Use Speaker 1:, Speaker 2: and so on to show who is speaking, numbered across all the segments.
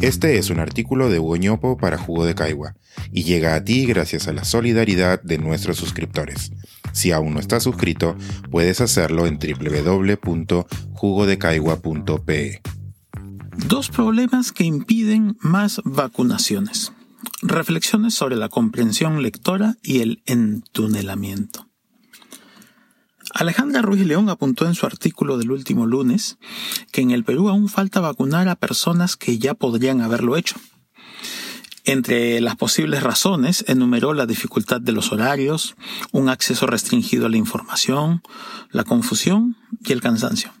Speaker 1: Este es un artículo de Hugo para Jugo de Caigua y llega a ti gracias a la solidaridad de nuestros suscriptores. Si aún no estás suscrito, puedes hacerlo en www.jugodecaigua.pe.
Speaker 2: Dos problemas que impiden más vacunaciones. Reflexiones sobre la comprensión lectora y el entunelamiento. Alejandra Ruiz León apuntó en su artículo del último lunes que en el Perú aún falta vacunar a personas que ya podrían haberlo hecho. Entre las posibles razones enumeró la dificultad de los horarios, un acceso restringido a la información, la confusión y el cansancio.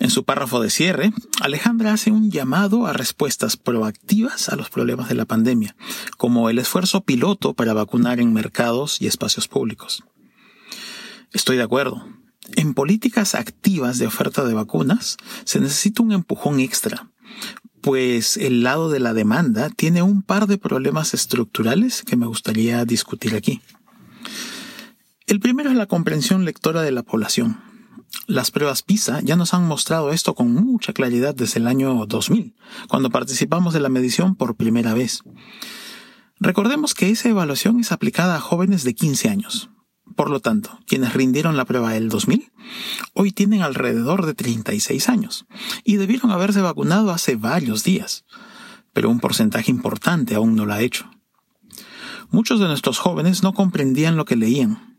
Speaker 2: En su párrafo de cierre, Alejandra hace un llamado a respuestas proactivas a los problemas de la pandemia, como el esfuerzo piloto para vacunar en mercados y espacios públicos. Estoy de acuerdo. En políticas activas de oferta de vacunas se necesita un empujón extra, pues el lado de la demanda tiene un par de problemas estructurales que me gustaría discutir aquí. El primero es la comprensión lectora de la población. Las pruebas PISA ya nos han mostrado esto con mucha claridad desde el año 2000, cuando participamos de la medición por primera vez. Recordemos que esa evaluación es aplicada a jóvenes de 15 años. Por lo tanto, quienes rindieron la prueba el 2000 hoy tienen alrededor de 36 años y debieron haberse vacunado hace varios días, pero un porcentaje importante aún no lo ha hecho. Muchos de nuestros jóvenes no comprendían lo que leían.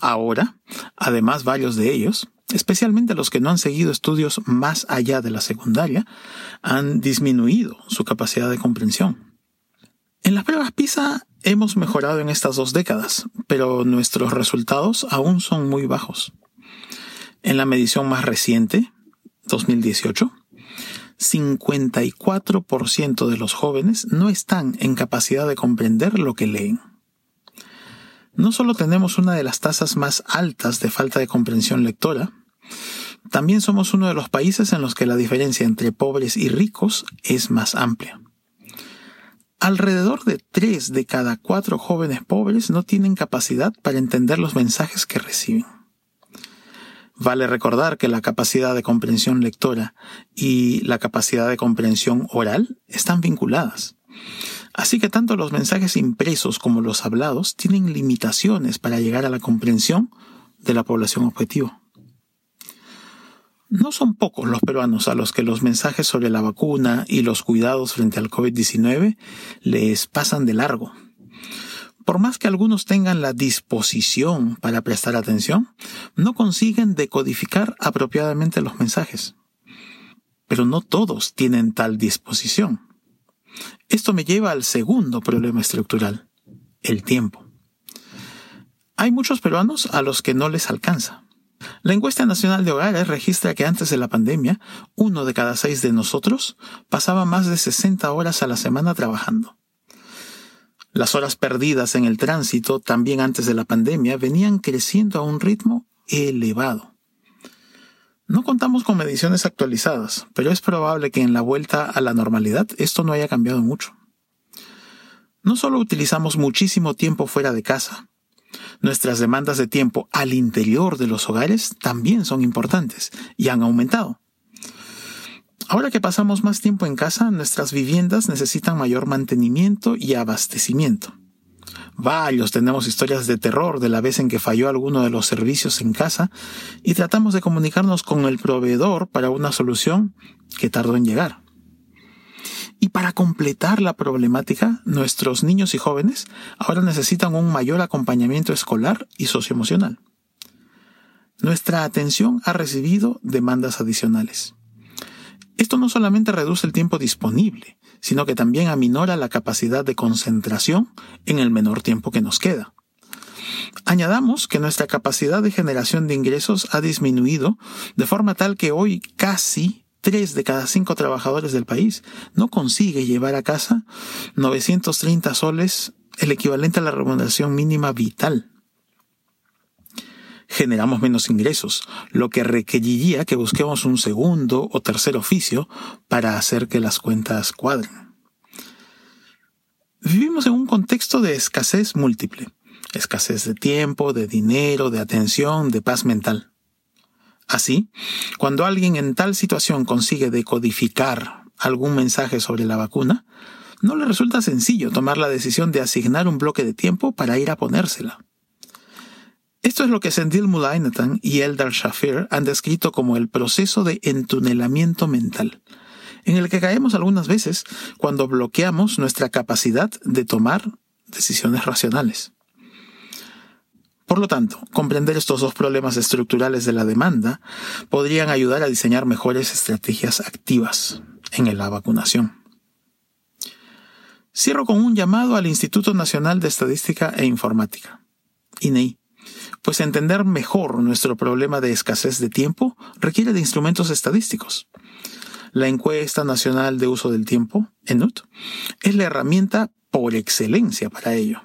Speaker 2: Ahora, además varios de ellos, especialmente los que no han seguido estudios más allá de la secundaria, han disminuido su capacidad de comprensión. En las pruebas PISA hemos mejorado en estas dos décadas, pero nuestros resultados aún son muy bajos. En la medición más reciente, 2018, 54% de los jóvenes no están en capacidad de comprender lo que leen. No solo tenemos una de las tasas más altas de falta de comprensión lectora, también somos uno de los países en los que la diferencia entre pobres y ricos es más amplia. Alrededor de tres de cada cuatro jóvenes pobres no tienen capacidad para entender los mensajes que reciben. Vale recordar que la capacidad de comprensión lectora y la capacidad de comprensión oral están vinculadas. Así que tanto los mensajes impresos como los hablados tienen limitaciones para llegar a la comprensión de la población objetivo. No son pocos los peruanos a los que los mensajes sobre la vacuna y los cuidados frente al COVID-19 les pasan de largo. Por más que algunos tengan la disposición para prestar atención, no consiguen decodificar apropiadamente los mensajes. Pero no todos tienen tal disposición. Esto me lleva al segundo problema estructural, el tiempo. Hay muchos peruanos a los que no les alcanza. La encuesta nacional de hogares registra que antes de la pandemia, uno de cada seis de nosotros pasaba más de 60 horas a la semana trabajando. Las horas perdidas en el tránsito, también antes de la pandemia, venían creciendo a un ritmo elevado. No contamos con mediciones actualizadas, pero es probable que en la vuelta a la normalidad esto no haya cambiado mucho. No solo utilizamos muchísimo tiempo fuera de casa, Nuestras demandas de tiempo al interior de los hogares también son importantes y han aumentado. Ahora que pasamos más tiempo en casa, nuestras viviendas necesitan mayor mantenimiento y abastecimiento. Varios tenemos historias de terror de la vez en que falló alguno de los servicios en casa y tratamos de comunicarnos con el proveedor para una solución que tardó en llegar. Y para completar la problemática, nuestros niños y jóvenes ahora necesitan un mayor acompañamiento escolar y socioemocional. Nuestra atención ha recibido demandas adicionales. Esto no solamente reduce el tiempo disponible, sino que también aminora la capacidad de concentración en el menor tiempo que nos queda. Añadamos que nuestra capacidad de generación de ingresos ha disminuido de forma tal que hoy casi tres de cada cinco trabajadores del país no consigue llevar a casa 930 soles, el equivalente a la remuneración mínima vital. Generamos menos ingresos, lo que requeriría que busquemos un segundo o tercer oficio para hacer que las cuentas cuadren. Vivimos en un contexto de escasez múltiple, escasez de tiempo, de dinero, de atención, de paz mental. Así, cuando alguien en tal situación consigue decodificar algún mensaje sobre la vacuna, no le resulta sencillo tomar la decisión de asignar un bloque de tiempo para ir a ponérsela. Esto es lo que Sendil Mulainatan y Eldar Shafir han descrito como el proceso de entunelamiento mental, en el que caemos algunas veces cuando bloqueamos nuestra capacidad de tomar decisiones racionales. Por lo tanto, comprender estos dos problemas estructurales de la demanda podrían ayudar a diseñar mejores estrategias activas en la vacunación. Cierro con un llamado al Instituto Nacional de Estadística e Informática, INEI, pues entender mejor nuestro problema de escasez de tiempo requiere de instrumentos estadísticos. La encuesta nacional de uso del tiempo, ENUT, es la herramienta por excelencia para ello.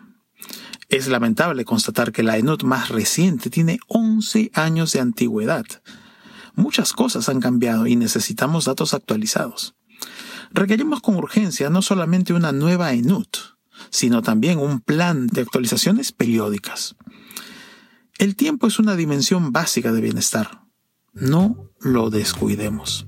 Speaker 2: Es lamentable constatar que la ENUT más reciente tiene 11 años de antigüedad. Muchas cosas han cambiado y necesitamos datos actualizados. Requerimos con urgencia no solamente una nueva ENUT, sino también un plan de actualizaciones periódicas. El tiempo es una dimensión básica de bienestar. No lo descuidemos.